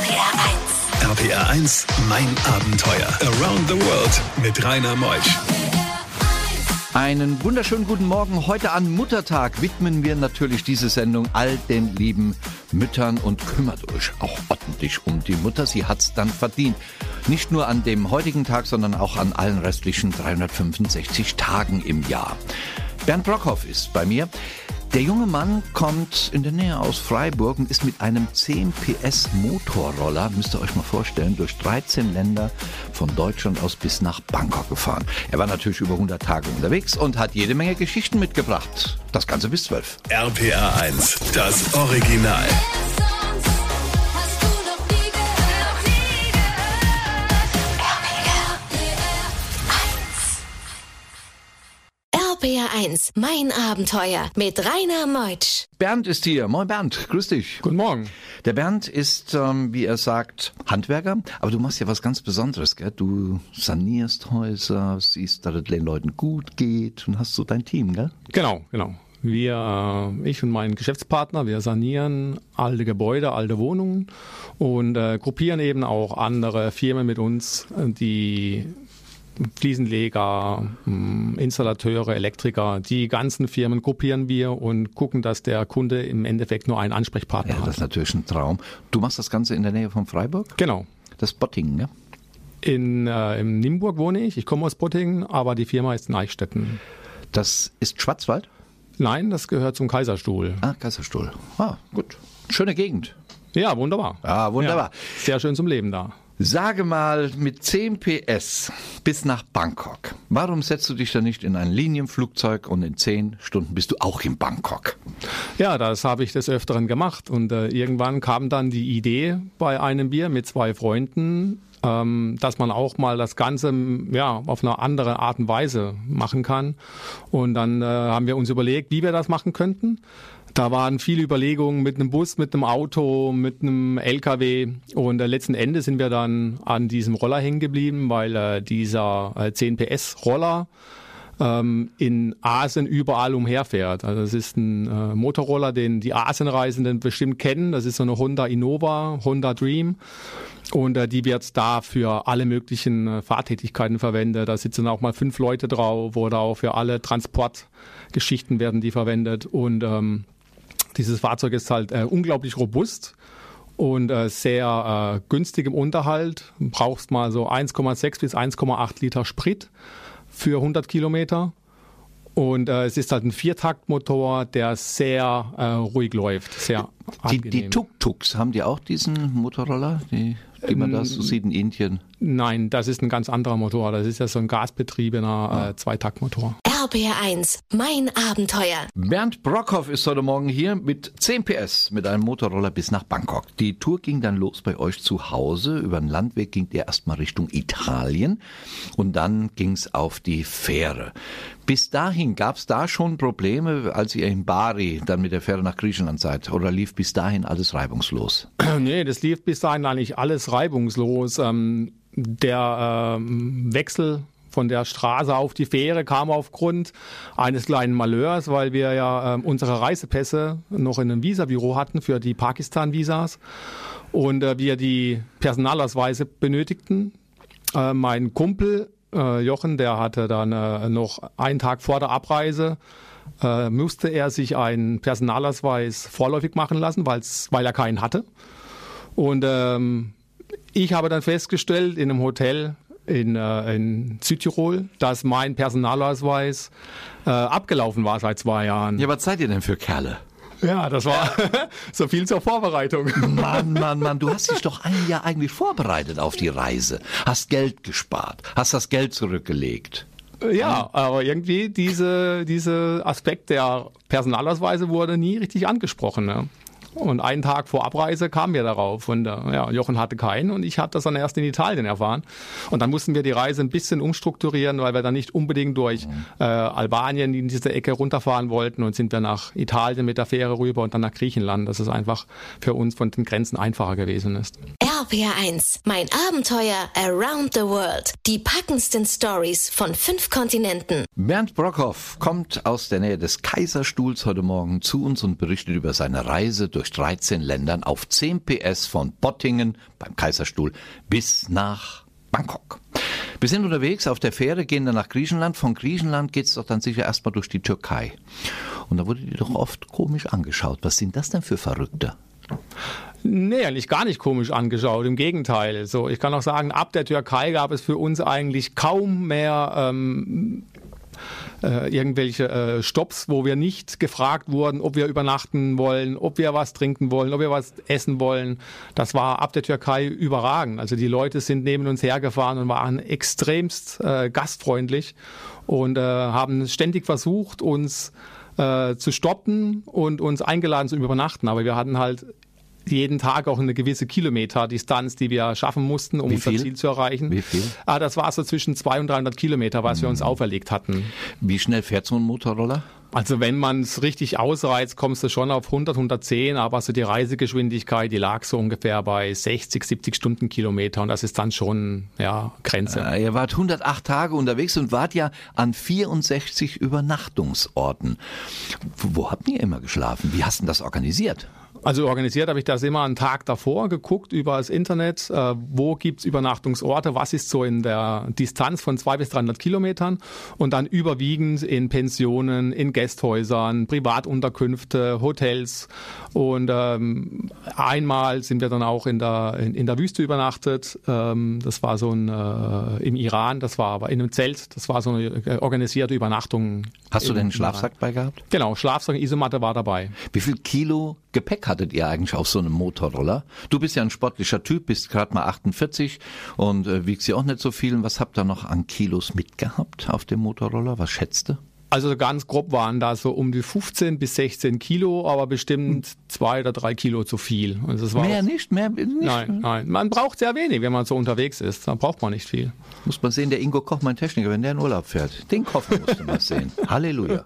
RPR 1. RPR 1, mein Abenteuer. Around the World mit Rainer Meusch. Einen wunderschönen guten Morgen. Heute an Muttertag widmen wir natürlich diese Sendung all den lieben Müttern und kümmert euch auch ordentlich um die Mutter. Sie hat's dann verdient. Nicht nur an dem heutigen Tag, sondern auch an allen restlichen 365 Tagen im Jahr. Bernd Brockhoff ist bei mir. Der junge Mann kommt in der Nähe aus Freiburg und ist mit einem 10 PS Motorroller, müsst ihr euch mal vorstellen, durch 13 Länder von Deutschland aus bis nach Bangkok gefahren. Er war natürlich über 100 Tage unterwegs und hat jede Menge Geschichten mitgebracht. Das Ganze bis 12. RPR 1, das Original. 1, mein Abenteuer mit Rainer Meutsch. Bernd ist hier. Moin Bernd, grüß dich. Guten Morgen. Der Bernd ist, ähm, wie er sagt, Handwerker, aber du machst ja was ganz Besonderes, gell? Du sanierst Häuser, siehst, dass es den Leuten gut geht und hast so dein Team, gell? Genau, genau. Wir, äh, ich und mein Geschäftspartner, wir sanieren alte Gebäude, alte Wohnungen und äh, gruppieren eben auch andere Firmen mit uns, äh, die Fliesenleger, mh, Installateure, Elektriker, die ganzen Firmen gruppieren wir und gucken, dass der Kunde im Endeffekt nur einen Ansprechpartner Ja, das ist hat. natürlich ein Traum. Du machst das Ganze in der Nähe von Freiburg? Genau. Das Bottingen, ne? In, äh, in Nimburg wohne ich, ich komme aus Bottingen, aber die Firma ist in Eichstätten. Das ist Schwarzwald? Nein, das gehört zum Kaiserstuhl. Ah, Kaiserstuhl. Ah, gut. Schöne Gegend. Ja, wunderbar. Ah, wunderbar. Ja, sehr schön zum Leben da. Sage mal, mit 10 PS bis nach Bangkok. Warum setzt du dich da nicht in ein Linienflugzeug und in 10 Stunden bist du auch in Bangkok? Ja, das habe ich des Öfteren gemacht und äh, irgendwann kam dann die Idee bei einem Bier mit zwei Freunden, ähm, dass man auch mal das Ganze ja, auf eine andere Art und Weise machen kann. Und dann äh, haben wir uns überlegt, wie wir das machen könnten. Da waren viele Überlegungen mit einem Bus, mit einem Auto, mit einem LKW und äh, letzten Endes sind wir dann an diesem Roller hängen geblieben, weil äh, dieser äh, 10 PS Roller ähm, in Asien überall umherfährt. Also das ist ein äh, Motorroller, den die Asienreisenden bestimmt kennen. Das ist so eine Honda Innova, Honda Dream. Und äh, die wird da für alle möglichen äh, Fahrtätigkeiten verwendet. Da sitzen auch mal fünf Leute drauf oder auch für alle Transportgeschichten werden die verwendet. Und ähm, dieses Fahrzeug ist halt äh, unglaublich robust und äh, sehr äh, günstig im Unterhalt. Du brauchst mal so 1,6 bis 1,8 Liter Sprit für 100 Kilometer. Und äh, es ist halt ein Viertaktmotor, der sehr äh, ruhig läuft, sehr Die, angenehm. die Tuk-Tuks, haben die auch diesen Motorroller, die, die man da so sieht in Indien? Nein, das ist ein ganz anderer Motor. Das ist ja so ein gasbetriebener äh, Zweitaktmotor. RPR 1, mein Abenteuer. Bernd Brockhoff ist heute Morgen hier mit 10 PS mit einem Motorroller bis nach Bangkok. Die Tour ging dann los bei euch zu Hause. Über den Landweg ging der erstmal Richtung Italien und dann ging's auf die Fähre. Bis dahin gab's da schon Probleme, als ihr in Bari dann mit der Fähre nach Griechenland seid? Oder lief bis dahin alles reibungslos? Nee, das lief bis dahin eigentlich alles reibungslos. Ähm, der ähm, Wechsel von der Straße auf die Fähre kam aufgrund eines kleinen Malheurs, weil wir ja ähm, unsere Reisepässe noch in einem Visabüro hatten für die Pakistan-Visas und äh, wir die Personalausweise benötigten. Äh, mein Kumpel äh, Jochen, der hatte dann äh, noch einen Tag vor der Abreise äh, musste er sich einen Personalausweis vorläufig machen lassen, weil er keinen hatte. Und ähm, ich habe dann festgestellt in einem Hotel in, äh, in Südtirol, dass mein Personalausweis äh, abgelaufen war seit zwei Jahren. Ja, was seid ihr denn für Kerle? Ja, das war so viel zur Vorbereitung. Mann, Mann, Mann, du hast dich doch ein Jahr eigentlich vorbereitet auf die Reise. Hast Geld gespart, hast das Geld zurückgelegt. Ja, aber irgendwie diese, diese Aspekt der Personalausweise wurde nie richtig angesprochen. Ne? Und einen Tag vor Abreise kamen wir darauf. Und äh, ja, Jochen hatte keinen und ich hatte das dann erst in Italien erfahren. Und dann mussten wir die Reise ein bisschen umstrukturieren, weil wir dann nicht unbedingt durch äh, Albanien in diese Ecke runterfahren wollten und sind wir nach Italien mit der Fähre rüber und dann nach Griechenland, dass es einfach für uns von den Grenzen einfacher gewesen ist. RPR RPR1, mein Abenteuer around the world. Die packendsten Stories von fünf Kontinenten. Bernd Brockhoff kommt aus der Nähe des Kaiserstuhls heute Morgen zu uns und berichtet über seine Reise durch 13 Ländern auf 10 PS von Bottingen beim Kaiserstuhl bis nach Bangkok. Wir sind unterwegs auf der Fähre, gehen dann nach Griechenland. Von Griechenland geht's doch dann sicher erstmal durch die Türkei. Und da wurde die doch oft komisch angeschaut. Was sind das denn für Verrückte? Nee, eigentlich gar nicht komisch angeschaut, im Gegenteil. So, ich kann auch sagen, ab der Türkei gab es für uns eigentlich kaum mehr ähm, äh, irgendwelche äh, Stops, wo wir nicht gefragt wurden, ob wir übernachten wollen, ob wir was trinken wollen, ob wir was essen wollen. Das war ab der Türkei überragend. Also die Leute sind neben uns hergefahren und waren extremst äh, gastfreundlich und äh, haben ständig versucht, uns äh, zu stoppen und uns eingeladen zu übernachten. Aber wir hatten halt jeden Tag auch eine gewisse Kilometerdistanz, die wir schaffen mussten, um unser? Ziel zu erreichen. Wie viel? Ah, das war so zwischen 200 und 300 Kilometer, was wir uns auferlegt hatten. Wie schnell fährt so ein Motorroller? Also wenn man es richtig ausreizt, kommst du schon auf 100, 110, aber so die Reisegeschwindigkeit, die lag so ungefähr bei 60, 70 Stundenkilometer und das ist dann schon, ja, Grenze. Äh, Ihr wart 108 Tage unterwegs und wart ja an 64 Übernachtungsorten. Wo, wo habt ihr immer geschlafen? Wie hast du das organisiert? Also organisiert habe ich das immer einen Tag davor geguckt über das Internet, äh, wo gibt's Übernachtungsorte, was ist so in der Distanz von 200 bis 300 Kilometern und dann überwiegend in Pensionen, in Gästhäusern, Privatunterkünfte, Hotels und ähm, einmal sind wir dann auch in der, in, in der Wüste übernachtet, ähm, das war so ein, äh, im Iran, das war aber in einem Zelt, das war so eine äh, organisierte Übernachtung. Hast du denn einen Schlafsack Iran. bei gehabt? Genau, Schlafsack, Isomatte war dabei. Wie viel Kilo Gepäck hattet ihr eigentlich auf so einem Motorroller? Du bist ja ein sportlicher Typ, bist gerade mal 48 und äh, wiegst ja auch nicht so viel. Was habt ihr noch an Kilos mitgehabt auf dem Motorroller? Was schätzt du? Also ganz grob waren da so um die 15 bis 16 Kilo, aber bestimmt zwei oder drei Kilo zu viel. Also es war Mehr auch, nicht, mehr nicht. Nein, nein. Man braucht sehr wenig, wenn man so unterwegs ist. Da braucht man nicht viel. Muss man sehen, der Ingo Koch, mein Techniker, wenn der in Urlaub fährt, den Koffer musst du mal sehen. Halleluja.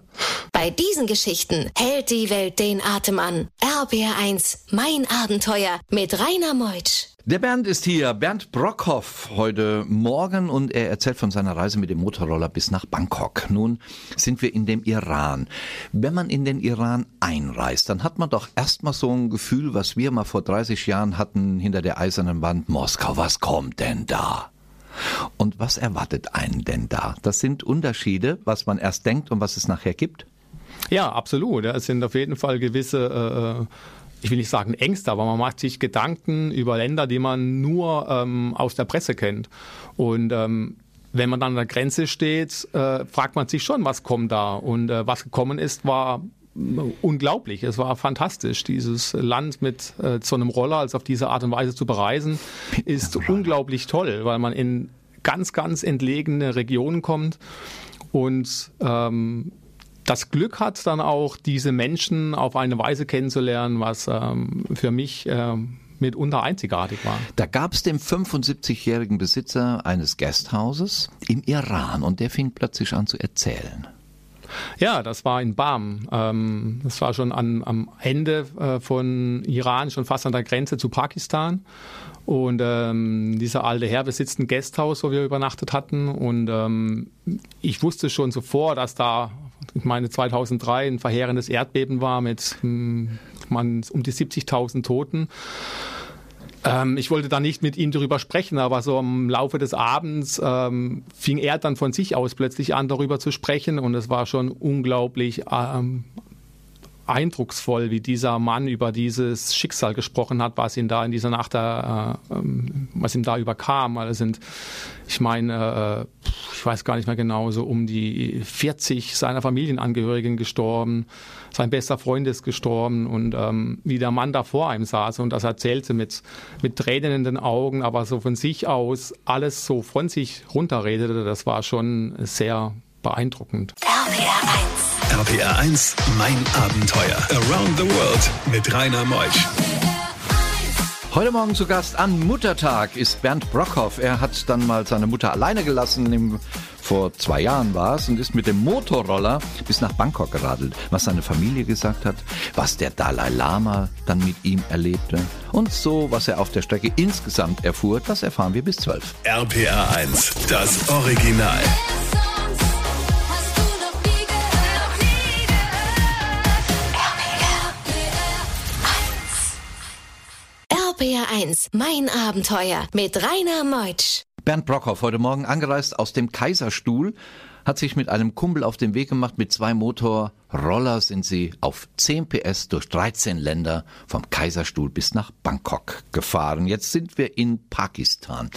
Bei diesen Geschichten hält die Welt den Atem an. RPR1, mein Abenteuer mit Rainer Meutsch. Der Bernd ist hier, Bernd Brockhoff, heute Morgen und er erzählt von seiner Reise mit dem Motorroller bis nach Bangkok. Nun sind wir in dem Iran. Wenn man in den Iran einreist, dann hat man doch erstmal so ein Gefühl, was wir mal vor 30 Jahren hatten hinter der eisernen Wand Moskau. Was kommt denn da? Und was erwartet einen denn da? Das sind Unterschiede, was man erst denkt und was es nachher gibt. Ja, absolut. Es sind auf jeden Fall gewisse, äh, ich will nicht sagen Ängste, aber man macht sich Gedanken über Länder, die man nur ähm, aus der Presse kennt. Und ähm, wenn man dann an der Grenze steht, äh, fragt man sich schon, was kommt da. Und äh, was gekommen ist, war unglaublich. Es war fantastisch, dieses Land mit äh, so einem Roller, also auf diese Art und Weise zu bereisen, ist unglaublich toll, weil man in ganz, ganz entlegene Regionen kommt und ähm, das Glück hat dann auch, diese Menschen auf eine Weise kennenzulernen, was ähm, für mich ähm, mitunter einzigartig war. Da gab es den 75-jährigen Besitzer eines Gasthauses im Iran und der fing plötzlich an zu erzählen. Ja, das war in Bam. Ähm, das war schon an, am Ende äh, von Iran, schon fast an der Grenze zu Pakistan. Und ähm, dieser alte Herr besitzt ein Gasthaus, wo wir übernachtet hatten. Und ähm, ich wusste schon zuvor, dass da, ich meine, 2003 ein verheerendes Erdbeben war mit hm, man, um die 70.000 Toten. Ähm, ich wollte da nicht mit ihm darüber sprechen, aber so im Laufe des Abends ähm, fing er dann von sich aus plötzlich an, darüber zu sprechen und es war schon unglaublich ähm, eindrucksvoll, wie dieser Mann über dieses Schicksal gesprochen hat, was ihn da in dieser Nacht, da, äh, ähm, was ihm da überkam. Es sind, ich meine, äh, ich weiß gar nicht mehr genau, so um die 40 seiner Familienangehörigen gestorben. Sein bester Freund ist gestorben und ähm, wie der Mann da vor ihm saß und das erzählte mit, mit Tränen in den Augen, aber so von sich aus alles so von sich runterredete, das war schon sehr beeindruckend. RPR1. RPR 1, mein Abenteuer. Around the World mit Rainer Meusch. Heute Morgen zu Gast an Muttertag ist Bernd Brockhoff. Er hat dann mal seine Mutter alleine gelassen im vor zwei Jahren war es, und ist mit dem Motorroller bis nach Bangkok geradelt. Was seine Familie gesagt hat, was der Dalai Lama dann mit ihm erlebte und so, was er auf der Strecke insgesamt erfuhr, das erfahren wir bis 12. RPR 1, das Original. 1. Mein Abenteuer mit Rainer Meutsch. Bernd Brockhoff heute Morgen angereist aus dem Kaiserstuhl hat sich mit einem Kumpel auf den Weg gemacht. Mit zwei Motorroller sind sie auf 10 PS durch 13 Länder vom Kaiserstuhl bis nach Bangkok gefahren. Jetzt sind wir in Pakistan.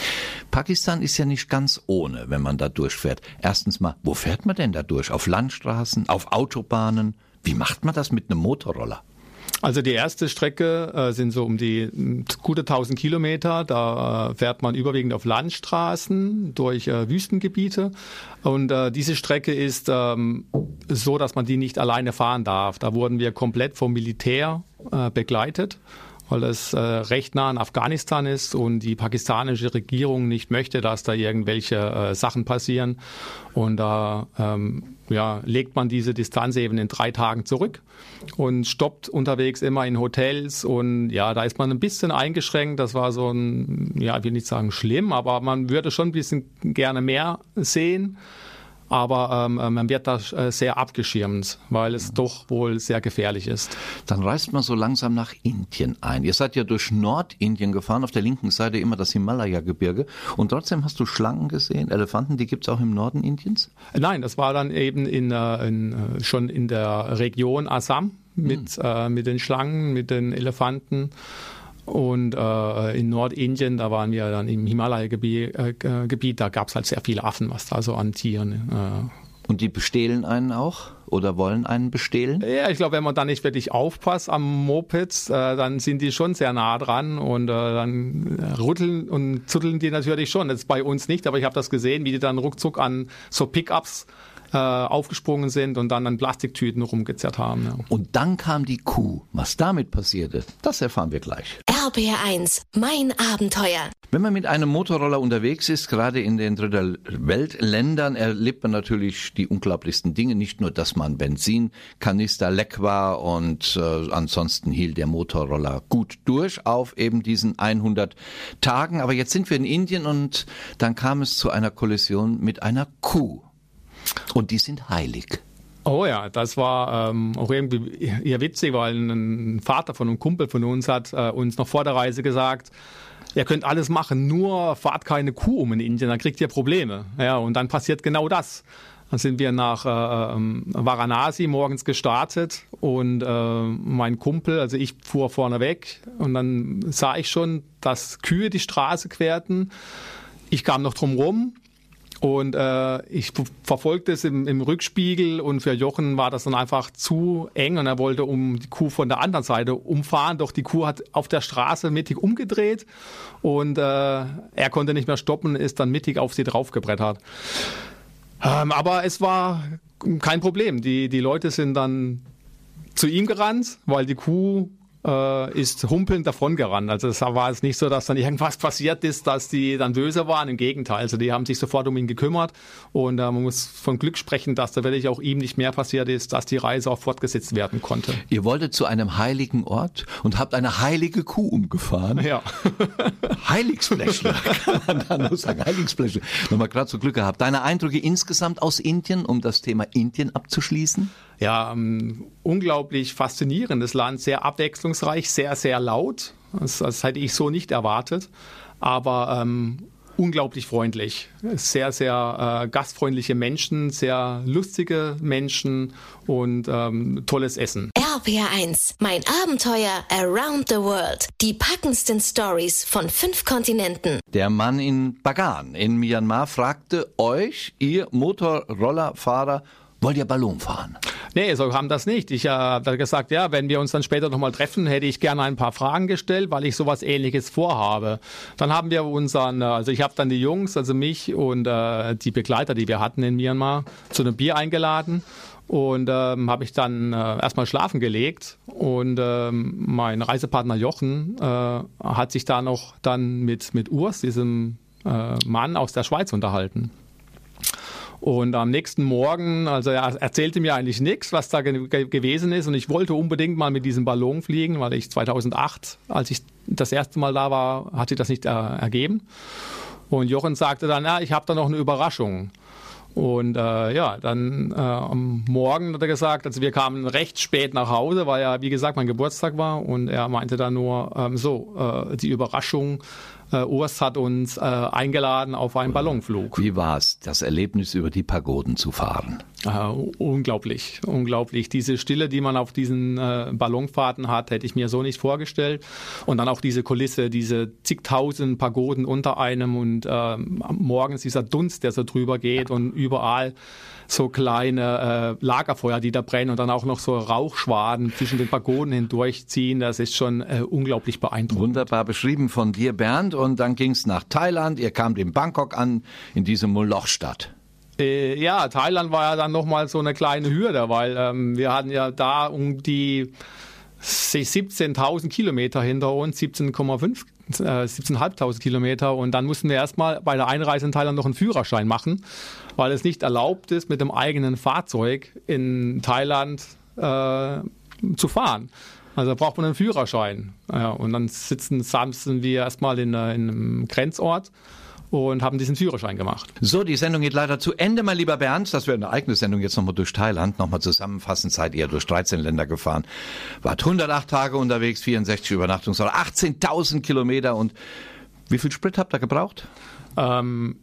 Pakistan ist ja nicht ganz ohne, wenn man da durchfährt. Erstens mal, wo fährt man denn da durch? Auf Landstraßen, auf Autobahnen? Wie macht man das mit einem Motorroller? Also die erste Strecke äh, sind so um die gute 1000 Kilometer. Da äh, fährt man überwiegend auf Landstraßen durch äh, Wüstengebiete. Und äh, diese Strecke ist ähm, so, dass man die nicht alleine fahren darf. Da wurden wir komplett vom Militär äh, begleitet weil es äh, recht nah an Afghanistan ist und die pakistanische Regierung nicht möchte, dass da irgendwelche äh, Sachen passieren. Und da ähm, ja, legt man diese Distanz eben in drei Tagen zurück und stoppt unterwegs immer in Hotels. Und ja, da ist man ein bisschen eingeschränkt. Das war so ein, ja, ich will nicht sagen schlimm, aber man würde schon ein bisschen gerne mehr sehen. Aber ähm, man wird da äh, sehr abgeschirmt, weil es doch wohl sehr gefährlich ist. Dann reist man so langsam nach Indien ein. Ihr seid ja durch Nordindien gefahren, auf der linken Seite immer das Himalaya-Gebirge. Und trotzdem hast du Schlangen gesehen, Elefanten, die gibt's auch im Norden Indiens? Nein, das war dann eben in, äh, in, äh, schon in der Region Assam mit, äh, mit den Schlangen, mit den Elefanten. Und äh, in Nordindien, da waren wir dann im Himalaya-Gebiet, äh, Gebiet, da gab es halt sehr viele Affen, was da so an Tieren. Äh. Und die bestehlen einen auch? Oder wollen einen bestehlen? Ja, ich glaube, wenn man da nicht wirklich aufpasst am Mopeds, äh, dann sind die schon sehr nah dran und äh, dann rütteln und zutteln die natürlich schon. Das ist bei uns nicht, aber ich habe das gesehen, wie die dann ruckzuck an so Pickups äh, aufgesprungen sind und dann an Plastiktüten rumgezerrt haben. Ja. Und dann kam die Kuh. Was damit passierte, das erfahren wir gleich. RPR1, mein Abenteuer. Wenn man mit einem Motorroller unterwegs ist, gerade in den Dritter Weltländern, erlebt man natürlich die unglaublichsten Dinge. Nicht nur, dass man Benzinkanister leck war und äh, ansonsten hielt der Motorroller gut durch auf eben diesen 100 Tagen. Aber jetzt sind wir in Indien und dann kam es zu einer Kollision mit einer Kuh. Und die sind heilig. Oh ja, das war ähm, auch irgendwie eher witzig, weil ein Vater von einem Kumpel von uns hat äh, uns noch vor der Reise gesagt, ihr könnt alles machen, nur fahrt keine Kuh um in Indien, dann kriegt ihr Probleme. Ja, und dann passiert genau das. Dann sind wir nach äh, ähm, Varanasi morgens gestartet und äh, mein Kumpel, also ich fuhr vorne weg und dann sah ich schon, dass Kühe die Straße querten. Ich kam noch drum rum und äh, ich ver- verfolgte es im, im Rückspiegel und für Jochen war das dann einfach zu eng und er wollte um die Kuh von der anderen Seite umfahren, doch die Kuh hat auf der Straße mittig umgedreht und äh, er konnte nicht mehr stoppen, ist dann mittig auf sie draufgebrettert. Ähm, aber es war kein Problem. Die, die Leute sind dann zu ihm gerannt, weil die Kuh äh, ist humpelnd davon gerannt. Also es war jetzt nicht so, dass dann irgendwas passiert ist, dass die dann böse waren. Im Gegenteil, also die haben sich sofort um ihn gekümmert und äh, man muss von Glück sprechen, dass da wirklich auch ihm nicht mehr passiert ist, dass die Reise auch fortgesetzt werden konnte. Ihr wolltet zu einem heiligen Ort und habt eine heilige Kuh umgefahren. Ja. Heiligsfläche, kann man da nur sagen. Heiligsfläche. Nochmal gerade so Glück gehabt. Deine Eindrücke insgesamt aus Indien, um das Thema Indien abzuschließen? Ja, ähm, unglaublich faszinierendes Land, sehr abwechslungsreich, sehr, sehr laut. Das, das hätte ich so nicht erwartet, aber ähm, unglaublich freundlich. Sehr, sehr äh, gastfreundliche Menschen, sehr lustige Menschen und ähm, tolles Essen. RPR1, mein Abenteuer around the world. Die packendsten Stories von fünf Kontinenten. Der Mann in Bagan in Myanmar fragte euch, ihr Motorrollerfahrer, wollt ihr Ballon fahren? Nee, so kam das nicht. Ich äh, habe gesagt, ja, wenn wir uns dann später nochmal treffen, hätte ich gerne ein paar Fragen gestellt, weil ich sowas ähnliches vorhabe. Dann haben wir unseren, äh, also ich habe dann die Jungs, also mich und äh, die Begleiter, die wir hatten in Myanmar, zu einem Bier eingeladen und ähm, habe ich dann äh, erstmal schlafen gelegt und ähm, mein Reisepartner Jochen äh, hat sich da noch dann mit, mit Urs, diesem äh, Mann aus der Schweiz unterhalten. Und am nächsten Morgen, also er erzählte mir eigentlich nichts, was da ge ge gewesen ist. Und ich wollte unbedingt mal mit diesem Ballon fliegen, weil ich 2008, als ich das erste Mal da war, hat sich das nicht äh, ergeben. Und Jochen sagte dann, ja, ich habe da noch eine Überraschung. Und äh, ja, dann äh, am Morgen hat er gesagt, also wir kamen recht spät nach Hause, weil ja, wie gesagt, mein Geburtstag war. Und er meinte dann nur, ähm, so, äh, die Überraschung, äh, Urs hat uns äh, eingeladen auf einen Ballonflug. Wie war's, das Erlebnis über die Pagoden zu fahren? Äh, unglaublich, unglaublich. Diese Stille, die man auf diesen äh, Ballonfahrten hat, hätte ich mir so nicht vorgestellt. Und dann auch diese Kulisse, diese zigtausend Pagoden unter einem und ähm, morgens dieser Dunst, der so drüber geht und überall so kleine äh, Lagerfeuer, die da brennen und dann auch noch so Rauchschwaden zwischen den Pagoden hindurchziehen. Das ist schon äh, unglaublich beeindruckend. Wunderbar beschrieben von dir, Bernd. Und dann ging's nach Thailand. Ihr kamt in Bangkok an, in diese Molochstadt. Äh, ja, Thailand war ja dann nochmal so eine kleine Hürde, weil ähm, wir hatten ja da um die 17.000 Kilometer hinter uns, 17,5 äh, 17.500 Kilometer und dann mussten wir erstmal bei der Einreise in Thailand noch einen Führerschein machen, weil es nicht erlaubt ist, mit dem eigenen Fahrzeug in Thailand äh, zu fahren. Also braucht man einen Führerschein. Ja, und dann sitzen, saßen wir erstmal in, äh, in einem Grenzort und haben diesen Führerschein gemacht. So, die Sendung geht leider zu Ende, mein lieber Bernd. Das wäre eine eigene Sendung jetzt nochmal durch Thailand. Nochmal zusammenfassend seid ihr durch 13 Länder gefahren. Wart 108 Tage unterwegs, 64 Übernachtungsorte, 18.000 Kilometer und wie viel Sprit habt ihr gebraucht? Ähm,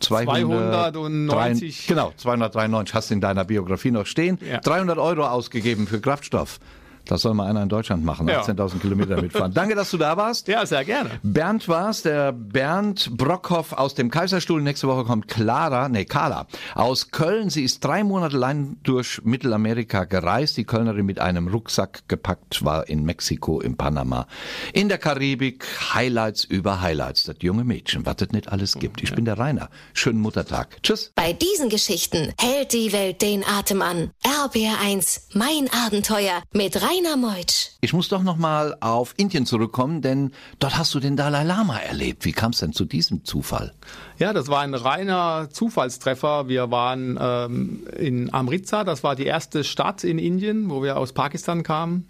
290. Genau, 293 hast du in deiner Biografie noch stehen. Ja. 300 Euro ausgegeben für Kraftstoff. Das soll mal einer in Deutschland machen, Ja. 18.000 Kilometer mitfahren. Danke, dass du da warst. ja, sehr gerne. Bernd war's, der Bernd Brockhoff aus dem Kaiserstuhl. Nächste Woche kommt Clara, nee, Carla aus Köln. Sie ist drei Monate lang durch Mittelamerika gereist. Die Kölnerin mit einem Rucksack gepackt war in Mexiko, in Panama, in der Karibik. Highlights über Highlights. Das junge Mädchen, was es nicht alles gibt. Ich bin der Rainer. Schönen Muttertag. Tschüss. Bei diesen Geschichten hält die Welt den Atem an. RBR1, mein Abenteuer mit Rainer Meutsch. Ich muss doch noch mal auf Indien zurückkommen, denn dort hast du den Dalai Lama erlebt. Wie kam es denn zu diesem Zufall? Ja, das war ein reiner Zufallstreffer. Wir waren ähm, in Amritsar, das war die erste Stadt in Indien, wo wir aus Pakistan kamen.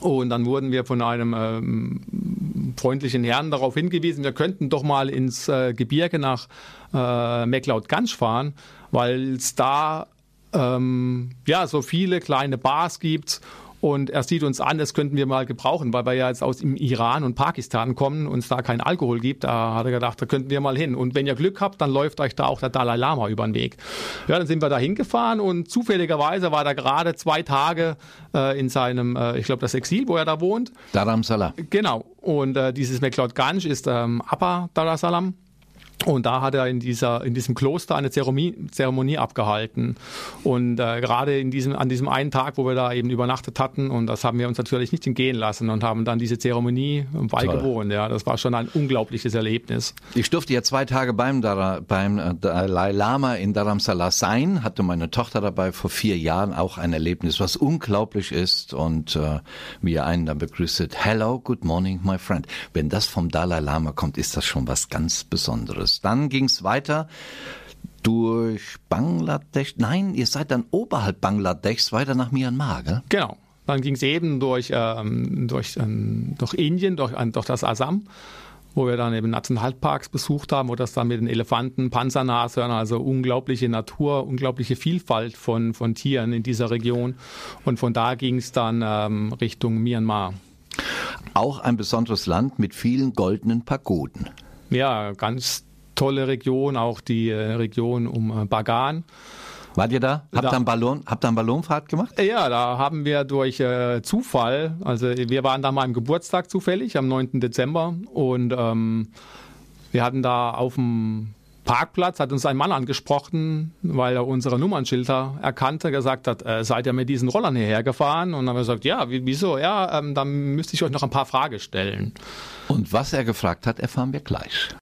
Und dann wurden wir von einem ähm, freundlichen Herrn darauf hingewiesen, wir könnten doch mal ins äh, Gebirge nach äh, McLeod Ganj fahren, weil es da ähm, ja so viele kleine Bars gibt und er sieht uns an, das könnten wir mal gebrauchen, weil wir ja jetzt aus dem Iran und Pakistan kommen und es da keinen Alkohol gibt. Da hat er gedacht, da könnten wir mal hin. Und wenn ihr Glück habt, dann läuft euch da auch der Dalai Lama über den Weg. Ja, dann sind wir da hingefahren und zufälligerweise war er gerade zwei Tage äh, in seinem, äh, ich glaube, das Exil, wo er da wohnt. Dharam Salah. Genau. Und äh, dieses McLeod Ganj ist ähm, Upper Salaam. Und da hat er in, dieser, in diesem Kloster eine Zeremonie, Zeremonie abgehalten. Und äh, gerade in diesem, an diesem einen Tag, wo wir da eben übernachtet hatten, und das haben wir uns natürlich nicht entgehen lassen und haben dann diese Zeremonie beigewohnt. Ja, das war schon ein unglaubliches Erlebnis. Ich durfte ja zwei Tage beim, Dara, beim äh, Dalai Lama in Dharamsala sein, hatte meine Tochter dabei vor vier Jahren auch ein Erlebnis, was unglaublich ist und äh, wie er einen dann begrüßt, hello, good morning, my friend. Wenn das vom Dalai Lama kommt, ist das schon was ganz Besonderes. Dann ging's weiter durch Bangladesch. Nein, ihr seid dann oberhalb Bangladeschs weiter nach Myanmar, gell? Genau. Dann ging es eben durch, ähm, durch, ähm, durch Indien, durch, äh, durch das Assam, wo wir dann eben Nationalparks besucht haben, wo das dann mit den Elefanten, Panzernashörnern, also unglaubliche Natur, unglaubliche Vielfalt von, von Tieren in dieser Region. Und von da ging es dann ähm, Richtung Myanmar. Auch ein besonderes Land mit vielen goldenen Pagoden. Ja, ganz tolle Region, auch die äh, Region um äh, Bagan. Wart ihr da? Habt ihr einen Ballon, habt ihr einen Ballonfahrt gemacht? Ja, da haben wir durch äh, Zufall, also wir waren da mal am Geburtstag zufällig, am 9. Dezember und ähm, wir hatten da auf dem Parkplatz, hat uns ein Mann angesprochen, weil er unsere Nummernschilder erkannte, gesagt hat, äh, seid ihr mit diesen Rollern hierher gefahren? Und dann haben wir gesagt, ja, wie- wieso? Ja, ähm, dann müsste ich euch noch ein paar Fragen stellen. Und was er gefragt hat, erfahren wir gleich.